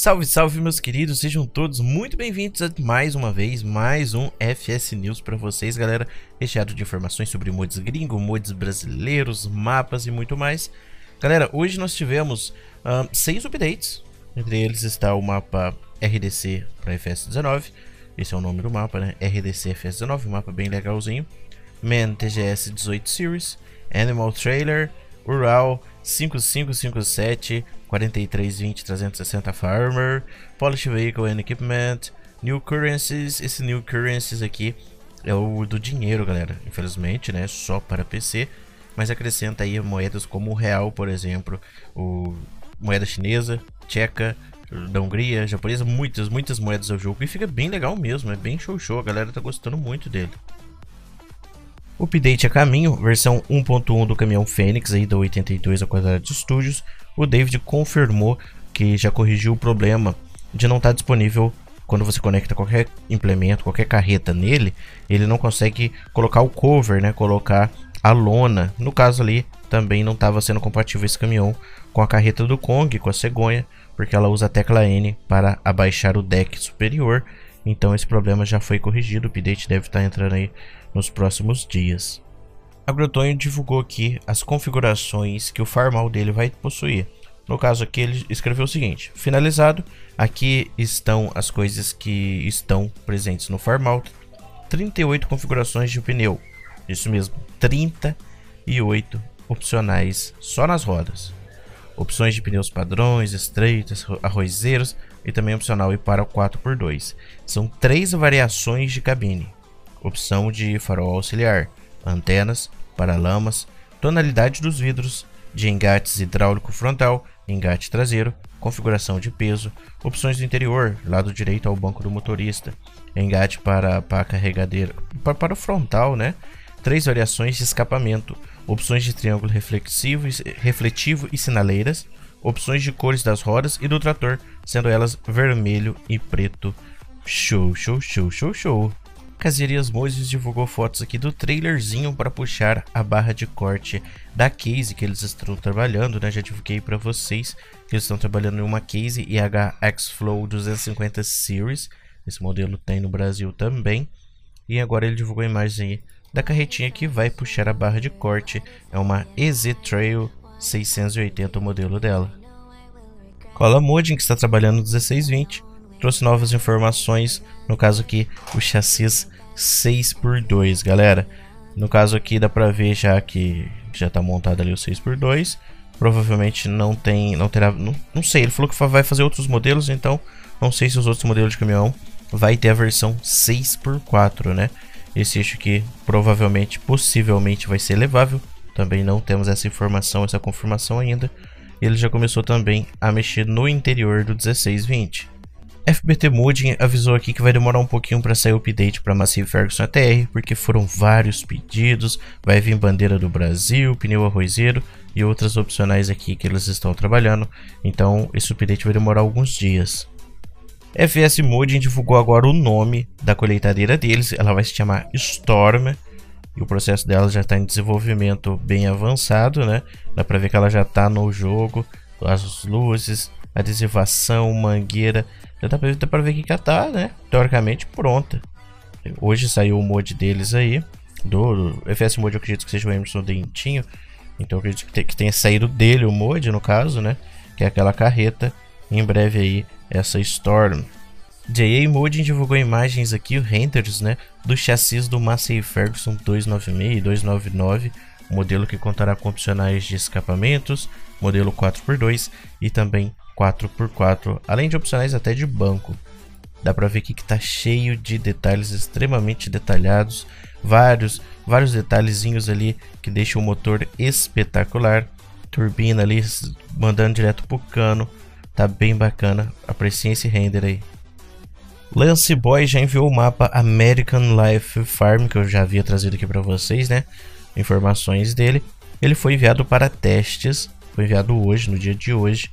Salve, salve meus queridos, sejam todos muito bem-vindos a mais uma vez, mais um FS News para vocês, galera, recheado de informações sobre mods gringo, mods brasileiros, mapas e muito mais. Galera, hoje nós tivemos um, seis updates, entre eles está o mapa RDC para FS19, esse é o nome do mapa, né, RDC FS19, um mapa bem legalzinho. Man TGS 18 Series, Animal Trailer, Ural 5557 4320 360 Farmer, Polish Vehicle and Equipment, New Currencies, esse New Currencies aqui é o do dinheiro, galera. Infelizmente, né, só para PC, mas acrescenta aí moedas como o real, por exemplo, o moeda chinesa, tcheca, da Hungria, japonesa, muitas, muitas moedas ao jogo e fica bem legal mesmo, é bem show show, a galera tá gostando muito dele. Update a caminho, versão 1.1 do caminhão Fênix aí da 82 a Quadrados Studios. O David confirmou que já corrigiu o problema de não estar tá disponível quando você conecta qualquer implemento, qualquer carreta nele, ele não consegue colocar o cover, né, colocar a lona. No caso ali, também não estava sendo compatível esse caminhão com a carreta do Kong, com a cegonha, porque ela usa a tecla N para abaixar o deck superior. Então esse problema já foi corrigido, o update deve estar entrando aí nos próximos dias. A Grotonho divulgou aqui as configurações que o farmal dele vai possuir. No caso aqui ele escreveu o seguinte, finalizado, aqui estão as coisas que estão presentes no farmal, 38 configurações de pneu, isso mesmo, 38 opcionais só nas rodas. Opções de pneus padrões, estreitos, arrozeiros e também opcional e para o 4x2. São três variações de cabine, opção de farol auxiliar, antenas, paralamas, tonalidade dos vidros, de engates hidráulico frontal, engate traseiro, configuração de peso, opções do interior, lado direito ao banco do motorista, engate para, para a carregadeira, para, para o frontal, né? Três variações de escapamento, opções de triângulo reflexivo, refletivo e sinaleiras, opções de cores das rodas e do trator, sendo elas vermelho e preto. Show, show, show, show, show. Caserias Moses divulgou fotos aqui do trailerzinho para puxar a barra de corte da case que eles estão trabalhando, né? Já divulguei para vocês que eles estão trabalhando em uma case IHX Flow 250 Series. Esse modelo tem no Brasil também. E agora ele divulgou a imagem aí da carretinha que vai puxar a barra de corte. É uma EZ Trail 680 o modelo dela. Cola Modding que está trabalhando no 1620 trouxe novas informações, no caso aqui o chassis 6x2, galera. No caso aqui dá pra ver já que já tá montado ali o 6x2. Provavelmente não tem, não terá, não, não sei, ele falou que vai fazer outros modelos, então não sei se os outros modelos de caminhão vai ter a versão 6x4, né? Esse eixo aqui provavelmente, possivelmente vai ser levável. Também não temos essa informação, essa confirmação ainda. Ele já começou também a mexer no interior do 1620. FBT Modding avisou aqui que vai demorar um pouquinho para sair o update para Massive Ferguson ATR, porque foram vários pedidos, vai vir bandeira do Brasil, pneu arrozeiro e outras opcionais aqui que eles estão trabalhando, então esse update vai demorar alguns dias. FS Modding divulgou agora o nome da colheitadeira deles, ela vai se chamar Storm, e o processo dela já está em desenvolvimento bem avançado, né? Dá para ver que ela já está no jogo, as luzes, adesivação, mangueira, já dá pra ver que já tá, né? Teoricamente pronta. Hoje saiu o mod deles aí. Do, do FS Mod eu acredito que seja o Emerson Dentinho. Então eu acredito que, te, que tenha saído dele o mod, no caso, né? Que é aquela carreta. Em breve aí, essa Storm. JA Modding divulgou imagens aqui, renders, né? Do chassis do Massey Ferguson 296 e 299. Modelo que contará com opcionais de escapamentos, modelo 4x2 e também 4x4, além de opcionais até de banco. Dá pra ver que tá cheio de detalhes extremamente detalhados, vários, vários detalhezinhos ali que deixam o motor espetacular. Turbina ali mandando direto pro cano, tá bem bacana. Apreciem esse render aí. Lance Boy já enviou o mapa American Life Farm que eu já havia trazido aqui para vocês, né? Informações dele. Ele foi enviado para testes, foi enviado hoje, no dia de hoje,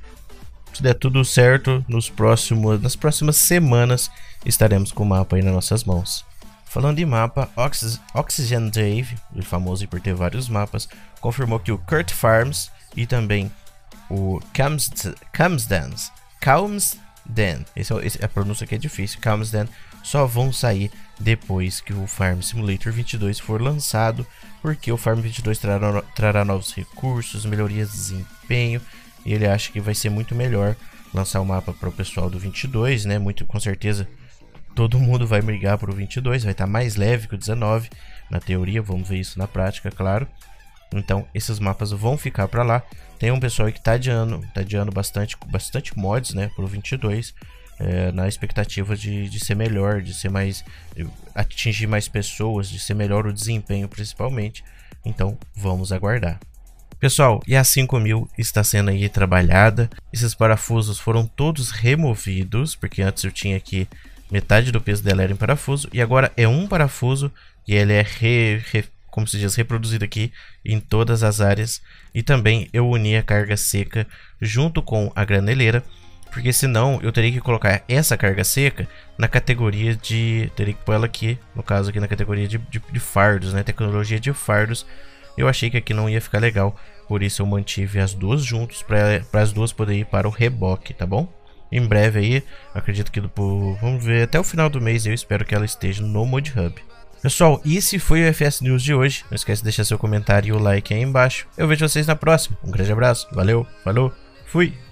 se der tudo certo, nos próximos, nas próximas semanas estaremos com o mapa aí nas nossas mãos. Falando de mapa, Oxy Oxygen Dave, famoso por ter vários mapas, confirmou que o Kurt Farms e também o Camsdance, Calms Then. Esse, é, esse, a pronúncia aqui é difícil. Comes Then só vão sair depois que o Farm Simulator 22 for lançado, porque o Farm 22 trará, trará novos recursos, melhorias de desempenho, e ele acha que vai ser muito melhor lançar o mapa para o pessoal do 22, né? Muito com certeza todo mundo vai brigar para o 22, vai estar tá mais leve que o 19, na teoria, vamos ver isso na prática, claro. Então, esses mapas vão ficar para lá. Tem um pessoal que está adiando, tá adiando bastante, bastante mods, né, pro 22, é, na expectativa de, de ser melhor, de ser mais atingir mais pessoas, de ser melhor o desempenho principalmente. Então, vamos aguardar. Pessoal, e a 5000 está sendo aí trabalhada. Esses parafusos foram todos removidos, porque antes eu tinha aqui metade do peso dela era em parafuso e agora é um parafuso e ele é re, re, como se diz, reproduzido aqui em todas as áreas. E também eu uni a carga seca junto com a graneleira porque senão eu teria que colocar essa carga seca na categoria de. Teria que pôr ela aqui, no caso aqui na categoria de, de, de fardos, né? Tecnologia de fardos. Eu achei que aqui não ia ficar legal, por isso eu mantive as duas juntos para as duas poderem ir para o reboque, tá bom? Em breve aí, acredito que do, vamos ver até o final do mês eu espero que ela esteja no Mod Hub. Pessoal, esse foi o FS News de hoje. Não esquece de deixar seu comentário e o like aí embaixo. Eu vejo vocês na próxima. Um grande abraço, valeu, falou, fui!